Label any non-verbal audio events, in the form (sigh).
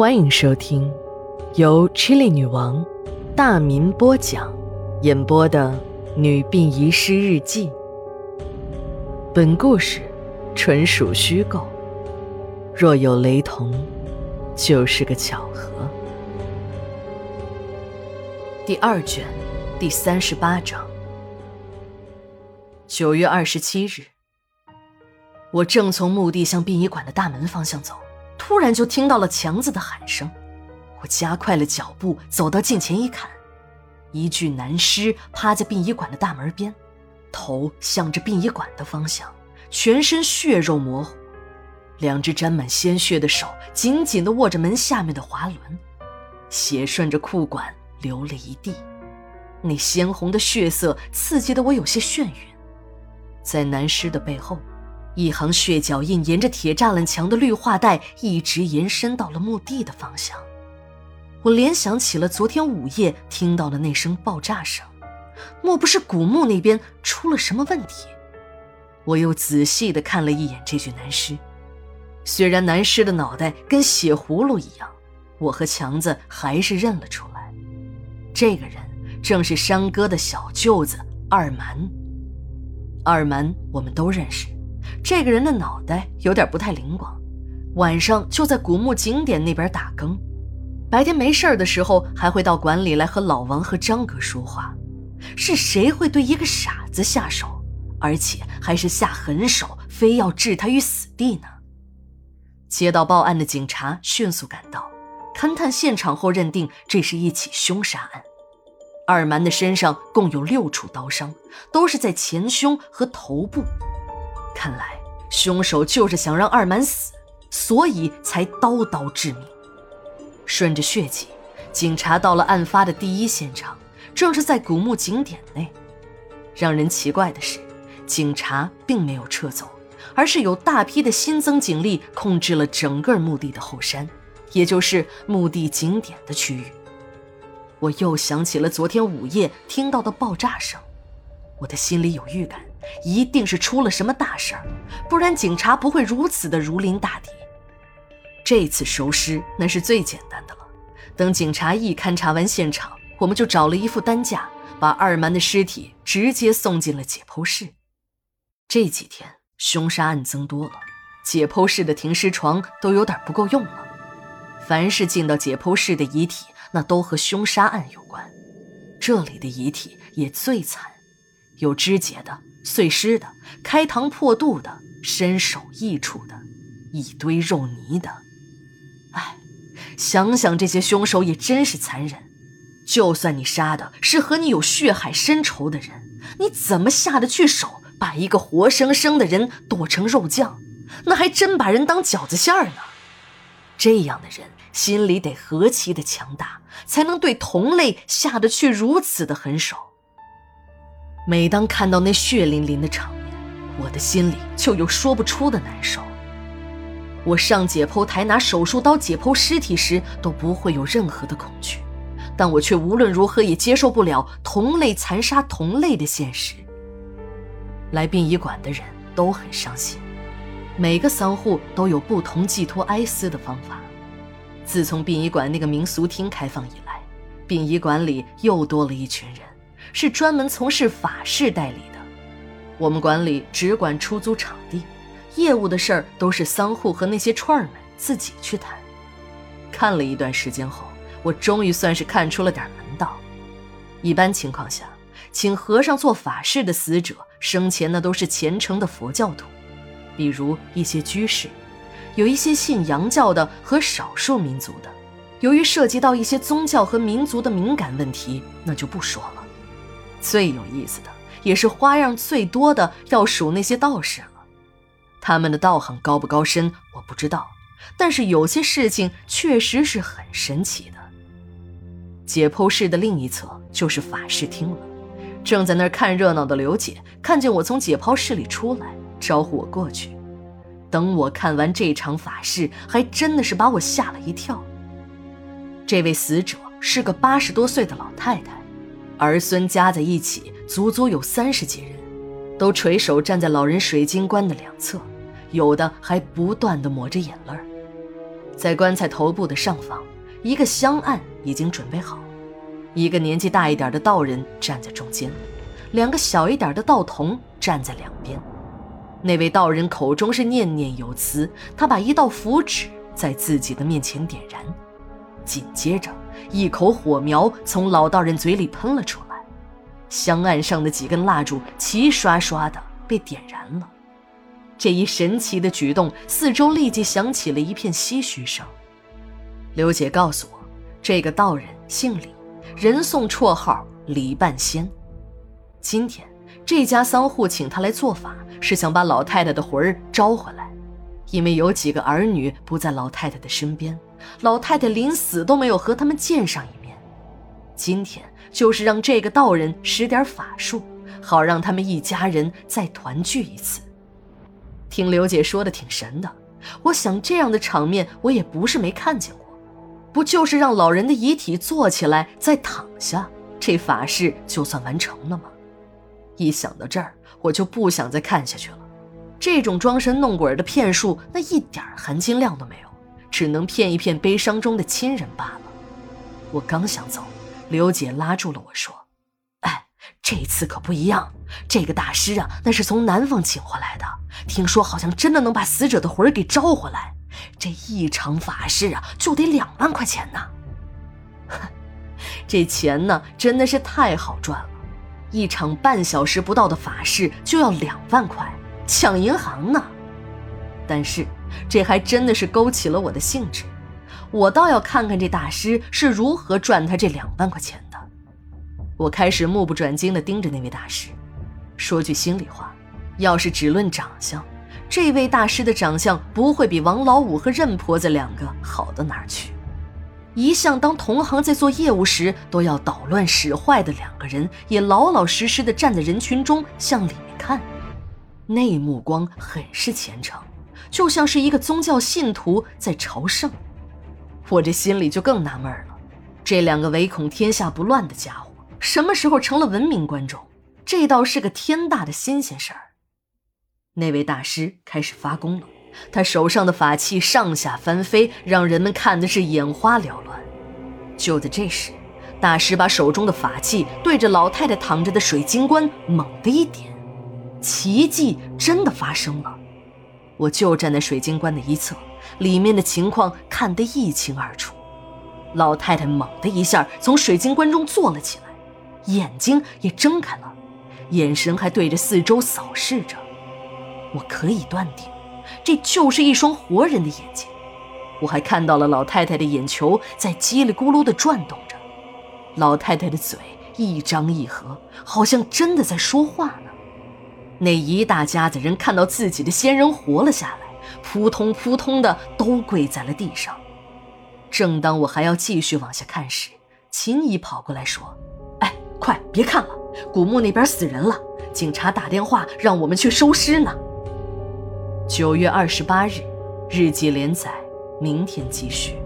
欢迎收听由 Chili 女王大民播讲、演播的《女病遗失日记》。本故事纯属虚构，若有雷同，就是个巧合。第二卷第三十八章。九月二十七日，我正从墓地向殡仪馆的大门方向走。突然就听到了强子的喊声，我加快了脚步走到近前一看，一具男尸趴在殡仪馆的大门边，头向着殡仪馆的方向，全身血肉模糊，两只沾满鲜血的手紧紧地握着门下面的滑轮，血顺着裤管流了一地，那鲜红的血色刺激得我有些眩晕，在男尸的背后。一行血脚印沿着铁栅栏墙的绿化带一直延伸到了墓地的方向，我联想起了昨天午夜听到的那声爆炸声，莫不是古墓那边出了什么问题？我又仔细地看了一眼这具男尸，虽然男尸的脑袋跟血葫芦一样，我和强子还是认了出来，这个人正是山哥的小舅子二蛮。二蛮我们都认识。这个人的脑袋有点不太灵光，晚上就在古墓景点那边打更，白天没事的时候还会到馆里来和老王和张哥说话。是谁会对一个傻子下手，而且还是下狠手，非要置他于死地呢？接到报案的警察迅速赶到，勘探现场后认定这是一起凶杀案。二蛮的身上共有六处刀伤，都是在前胸和头部。看来凶手就是想让二满死，所以才刀刀致命。顺着血迹，警察到了案发的第一现场，正是在古墓景点内。让人奇怪的是，警察并没有撤走，而是有大批的新增警力控制了整个墓地的后山，也就是墓地景点的区域。我又想起了昨天午夜听到的爆炸声，我的心里有预感。一定是出了什么大事儿，不然警察不会如此的如临大敌。这次收尸那是最简单的了。等警察一勘察完现场，我们就找了一副担架，把二蛮的尸体直接送进了解剖室。这几天凶杀案增多了，解剖室的停尸床都有点不够用了。凡是进到解剖室的遗体，那都和凶杀案有关。这里的遗体也最惨，有肢解的。碎尸的、开膛破肚的、身首异处的，一堆肉泥的。哎，想想这些凶手也真是残忍。就算你杀的是和你有血海深仇的人，你怎么下得去手把一个活生生的人剁成肉酱？那还真把人当饺子馅儿呢。这样的人心里得何其的强大，才能对同类下得去如此的狠手？每当看到那血淋淋的场面，我的心里就有说不出的难受。我上解剖台拿手术刀解剖尸体时都不会有任何的恐惧，但我却无论如何也接受不了同类残杀同类的现实。来殡仪馆的人都很伤心，每个丧户都有不同寄托哀思的方法。自从殡仪馆那个民俗厅开放以来，殡仪馆里又多了一群人。是专门从事法事代理的，我们管理只管出租场地，业务的事儿都是丧户和那些串儿们自己去谈。看了一段时间后，我终于算是看出了点门道。一般情况下，请和尚做法事的死者生前那都是虔诚的佛教徒，比如一些居士，有一些信洋教的和少数民族的。由于涉及到一些宗教和民族的敏感问题，那就不说了。最有意思的，也是花样最多的，要数那些道士了。他们的道行高不高深，我不知道，但是有些事情确实是很神奇的。解剖室的另一侧就是法事厅了。正在那儿看热闹的刘姐看见我从解剖室里出来，招呼我过去。等我看完这场法事，还真的是把我吓了一跳。这位死者是个八十多岁的老太太。儿孙加在一起，足足有三十几人，都垂手站在老人水晶棺的两侧，有的还不断的抹着眼泪在棺材头部的上方，一个香案已经准备好，一个年纪大一点的道人站在中间，两个小一点的道童站在两边。那位道人口中是念念有词，他把一道符纸在自己的面前点燃，紧接着一口火苗从老道人嘴里喷了出来，香案上的几根蜡烛齐刷刷的被点燃了。这一神奇的举动，四周立即响起了一片唏嘘声。刘姐告诉我，这个道人姓李，人送绰号李半仙。今天这家桑户请他来做法。是想把老太太的魂儿招回来，因为有几个儿女不在老太太的身边，老太太临死都没有和他们见上一面。今天就是让这个道人使点法术，好让他们一家人再团聚一次。听刘姐说的挺神的，我想这样的场面我也不是没看见过，不就是让老人的遗体坐起来再躺下，这法事就算完成了吗？一想到这儿，我就不想再看下去了。这种装神弄鬼的骗术，那一点含金量都没有，只能骗一骗悲伤中的亲人罢了。我刚想走，刘姐拉住了我说：“哎，这次可不一样，这个大师啊，那是从南方请回来的，听说好像真的能把死者的魂给招回来。这一场法事啊，就得两万块钱呢。哼 (laughs) 这钱呢，真的是太好赚了。”一场半小时不到的法事就要两万块，抢银行呢！但是这还真的是勾起了我的兴致，我倒要看看这大师是如何赚他这两万块钱的。我开始目不转睛地盯着那位大师。说句心里话，要是只论长相，这位大师的长相不会比王老五和任婆子两个好到哪儿去。一向当同行在做业务时都要捣乱使坏的两个人，也老老实实的站在人群中向里面看，那目光很是虔诚，就像是一个宗教信徒在朝圣。我这心里就更纳闷了，这两个唯恐天下不乱的家伙，什么时候成了文明观众？这倒是个天大的新鲜事儿。那位大师开始发功了。他手上的法器上下翻飞，让人们看的是眼花缭乱。就在这时，大师把手中的法器对着老太太躺着的水晶棺猛地一点，奇迹真的发生了。我就站在水晶棺的一侧，里面的情况看得一清二楚。老太太猛地一下从水晶棺中坐了起来，眼睛也睁开了，眼神还对着四周扫视着。我可以断定。这就是一双活人的眼睛，我还看到了老太太的眼球在叽里咕噜地转动着，老太太的嘴一张一合，好像真的在说话呢。那一大家子人看到自己的先人活了下来，扑通扑通的都跪在了地上。正当我还要继续往下看时，秦姨跑过来说：“哎，快别看了，古墓那边死人了，警察打电话让我们去收尸呢。”九月二十八日，日记连载，明天继续。